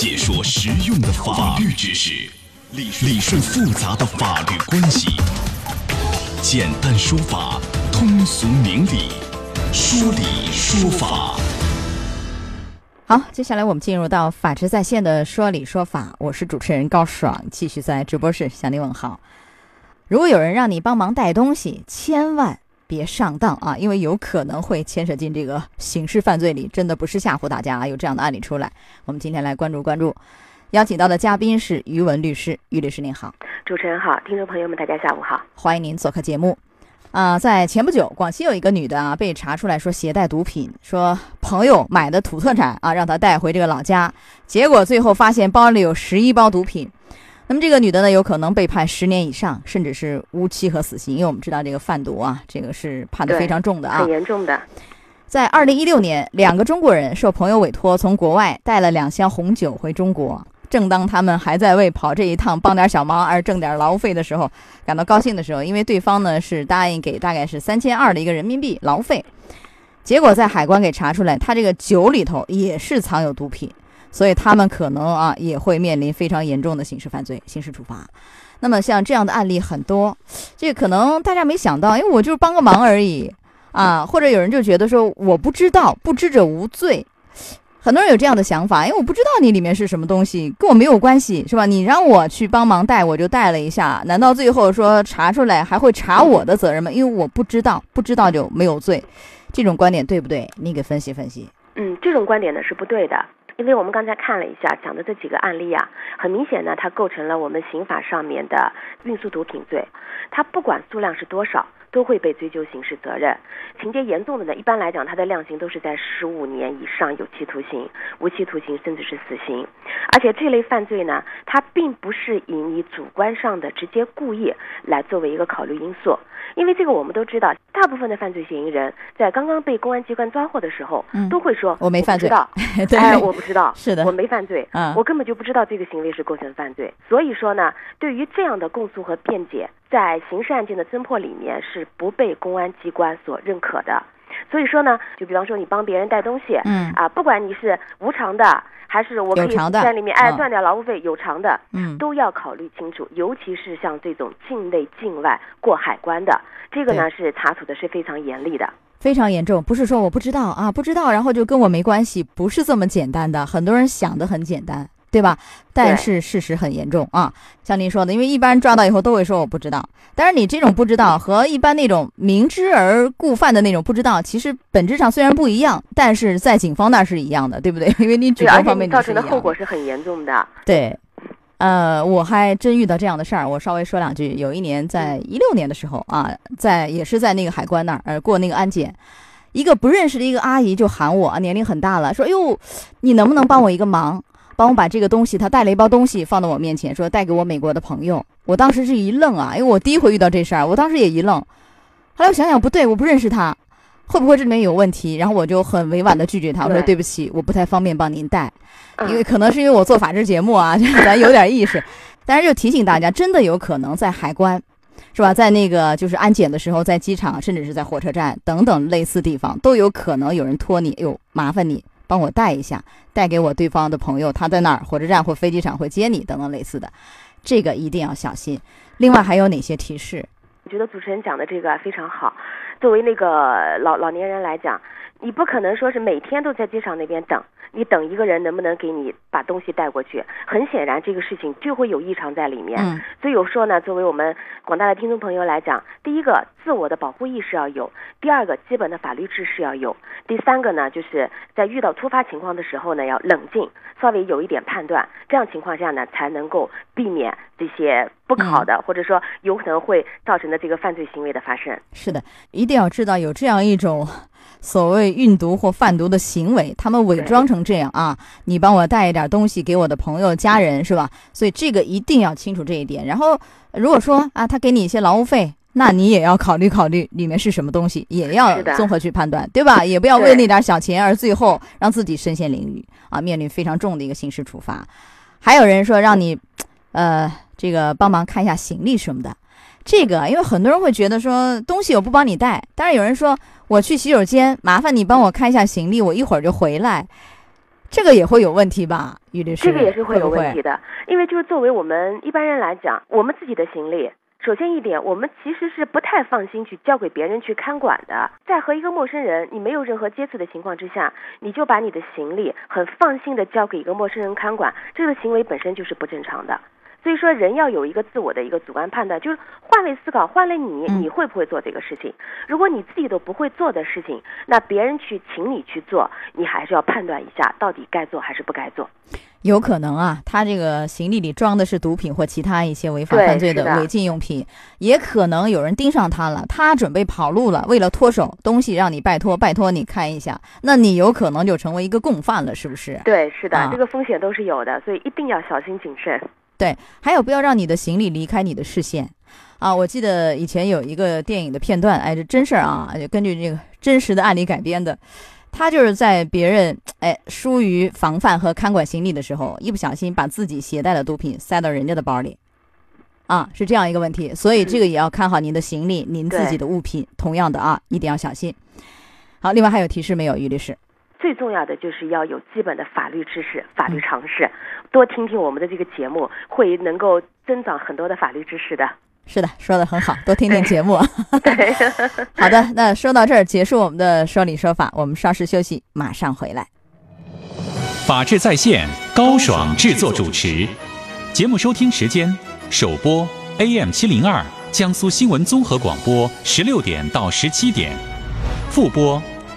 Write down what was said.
解说实用的法律知识，理顺复杂的法律关系，简单说法，通俗明理，说理说法。好，接下来我们进入到法治在线的说理说法，我是主持人高爽，继续在直播室向你问好。如果有人让你帮忙带东西，千万别上当啊，因为有可能会牵扯进这个刑事犯罪里，真的不是吓唬大家啊，有这样的案例出来。我们今天来关注关注，邀请到的嘉宾是于文律师，于律师您好，主持人好，听众朋友们大家下午好，欢迎您做客节目。啊，在前不久，广西有一个女的啊，被查出来说携带毒品，说朋友买的土特产啊，让她带回这个老家，结果最后发现包里有十一包毒品。那么这个女的呢，有可能被判十年以上，甚至是无期和死刑，因为我们知道这个贩毒啊，这个是判的非常重的啊，很严重的。在二零一六年，两个中国人受朋友委托从国外带了两箱红酒回中国。正当他们还在为跑这一趟帮点小忙而挣点劳务费的时候，感到高兴的时候，因为对方呢是答应给大概是三千二的一个人民币劳务费，结果在海关给查出来，他这个酒里头也是藏有毒品，所以他们可能啊也会面临非常严重的刑事犯罪、刑事处罚。那么像这样的案例很多，这可能大家没想到，因为我就是帮个忙而已啊，或者有人就觉得说我不知道，不知者无罪。很多人有这样的想法，因为我不知道你里面是什么东西，跟我没有关系，是吧？你让我去帮忙带，我就带了一下，难道最后说查出来还会查我的责任吗？因为我不知道，不知道就没有罪，这种观点对不对？你给分析分析。嗯，这种观点呢是不对的，因为我们刚才看了一下讲的这几个案例啊，很明显呢，它构成了我们刑法上面的运输毒品罪，它不管数量是多少。都会被追究刑事责任，情节严重的呢，一般来讲，它的量刑都是在十五年以上有期徒刑、无期徒刑，甚至是死刑。而且这类犯罪呢，它并不是以你主观上的直接故意来作为一个考虑因素，因为这个我们都知道，大部分的犯罪嫌疑人在刚刚被公安机关抓获的时候，都会说我没犯罪，哎，我不知道，是的，我没犯罪，我根本就不知道这个行为是构成犯罪。所以说呢，对于这样的供述和辩解。在刑事案件的侦破里面是不被公安机关所认可的，所以说呢，就比方说你帮别人带东西，嗯啊，不管你是无偿的还是我可以在里面哎赚点劳务费，有偿的，嗯，都要考虑清楚，尤其是像这种境内境外过海关的，这个呢是查处的是非常严厉的，非常严重，不是说我不知道啊，不知道然后就跟我没关系，不是这么简单的，很多人想的很简单。对吧？但是事实很严重啊，像您说的，因为一般人抓到以后都会说我不知道。但是你这种不知道和一般那种明知而故犯的那种不知道，其实本质上虽然不一样，但是在警方那是一样的，对不对？因为你举报方面造成的后果是很严重的。对，呃，我还真遇到这样的事儿，我稍微说两句。有一年在一六年的时候啊，在也是在那个海关那儿呃过那个安检，一个不认识的一个阿姨就喊我，年龄很大了，说：“哎呦，你能不能帮我一个忙？”帮我把这个东西，他带了一包东西放到我面前，说带给我美国的朋友。我当时是一愣啊，因为我第一回遇到这事儿，我当时也一愣。后来我想想不对，我不认识他，会不会这里面有问题？然后我就很委婉的拒绝他，我说对不起，我不太方便帮您带，因为可能是因为我做法制节目啊，咱有点意识。但是就提醒大家，真的有可能在海关，是吧？在那个就是安检的时候，在机场，甚至是在火车站等等类似地方，都有可能有人托你，哎呦，麻烦你。帮我带一下，带给我对方的朋友，他在哪儿火车站或飞机场会接你等等类似的，这个一定要小心。另外还有哪些提示？我觉得主持人讲的这个非常好。作为那个老老年人来讲，你不可能说是每天都在机场那边等。你等一个人能不能给你把东西带过去？很显然，这个事情就会有异常在里面。嗯，所以我说呢，作为我们广大的听众朋友来讲，第一个，自我的保护意识要有；第二个，基本的法律知识要有；第三个呢，就是在遇到突发情况的时候呢，要冷静，稍微有一点判断，这样情况下呢，才能够避免这些不好的，或者说有可能会造成的这个犯罪行为的发生。是的，一定要知道有这样一种。所谓运毒或贩毒的行为，他们伪装成这样啊，你帮我带一点东西给我的朋友、家人，是吧？所以这个一定要清楚这一点。然后，如果说啊，他给你一些劳务费，那你也要考虑考虑里面是什么东西，也要综合去判断，对吧？也不要为那点小钱而最后让自己身陷囹圄啊，面临非常重的一个刑事处罚。还有人说让你，呃，这个帮忙看一下行李什么的。这个，因为很多人会觉得说东西我不帮你带，但是有人说我去洗手间，麻烦你帮我看一下行李，我一会儿就回来。这个也会有问题吧，于律师？这个也是会有问题的，因为就是作为我们一般人来讲，我们自己的行李。首先一点，我们其实是不太放心去交给别人去看管的。在和一个陌生人你没有任何接触的情况之下，你就把你的行李很放心的交给一个陌生人看管，这个行为本身就是不正常的。所以说，人要有一个自我的一个主观判断，就是换位思考，换了你，嗯你会不会做这个事情？如果你自己都不会做的事情，那别人去请你去做，你还是要判断一下，到底该做还是不该做。有可能啊，他这个行李里装的是毒品或其他一些违法犯罪的违禁用品，也可能有人盯上他了，他准备跑路了，为了脱手，东西让你拜托，拜托你看一下，那你有可能就成为一个共犯了，是不是？对，是的，啊这个风险都是有的，所以一定要小心谨慎。对，还有不要让你的行李离开你的视线。啊，我记得以前有一个电影的片段，哎，这真事儿啊，就根据这个真实的案例改编的。他就是在别人哎疏于防范和看管行李的时候，一不小心把自己携带的毒品塞到人家的包里，啊，是这样一个问题。所以这个也要看好您的行李，您自己的物品。同样的啊，一定要小心。好，另外还有提示没有，于律师？最重要的就是要有基本的法律知识、法律常识，多听听我们的这个节目，会能够增长很多的法律知识的。是的，说的很好，多听听节目。对，好的，那说到这儿，结束我们的说理说法，我们稍事休息，马上回来。法治在线，高爽制作主持。节目收听时间：首播 AM 七零二江苏新闻综合广播十六点到十七点，复播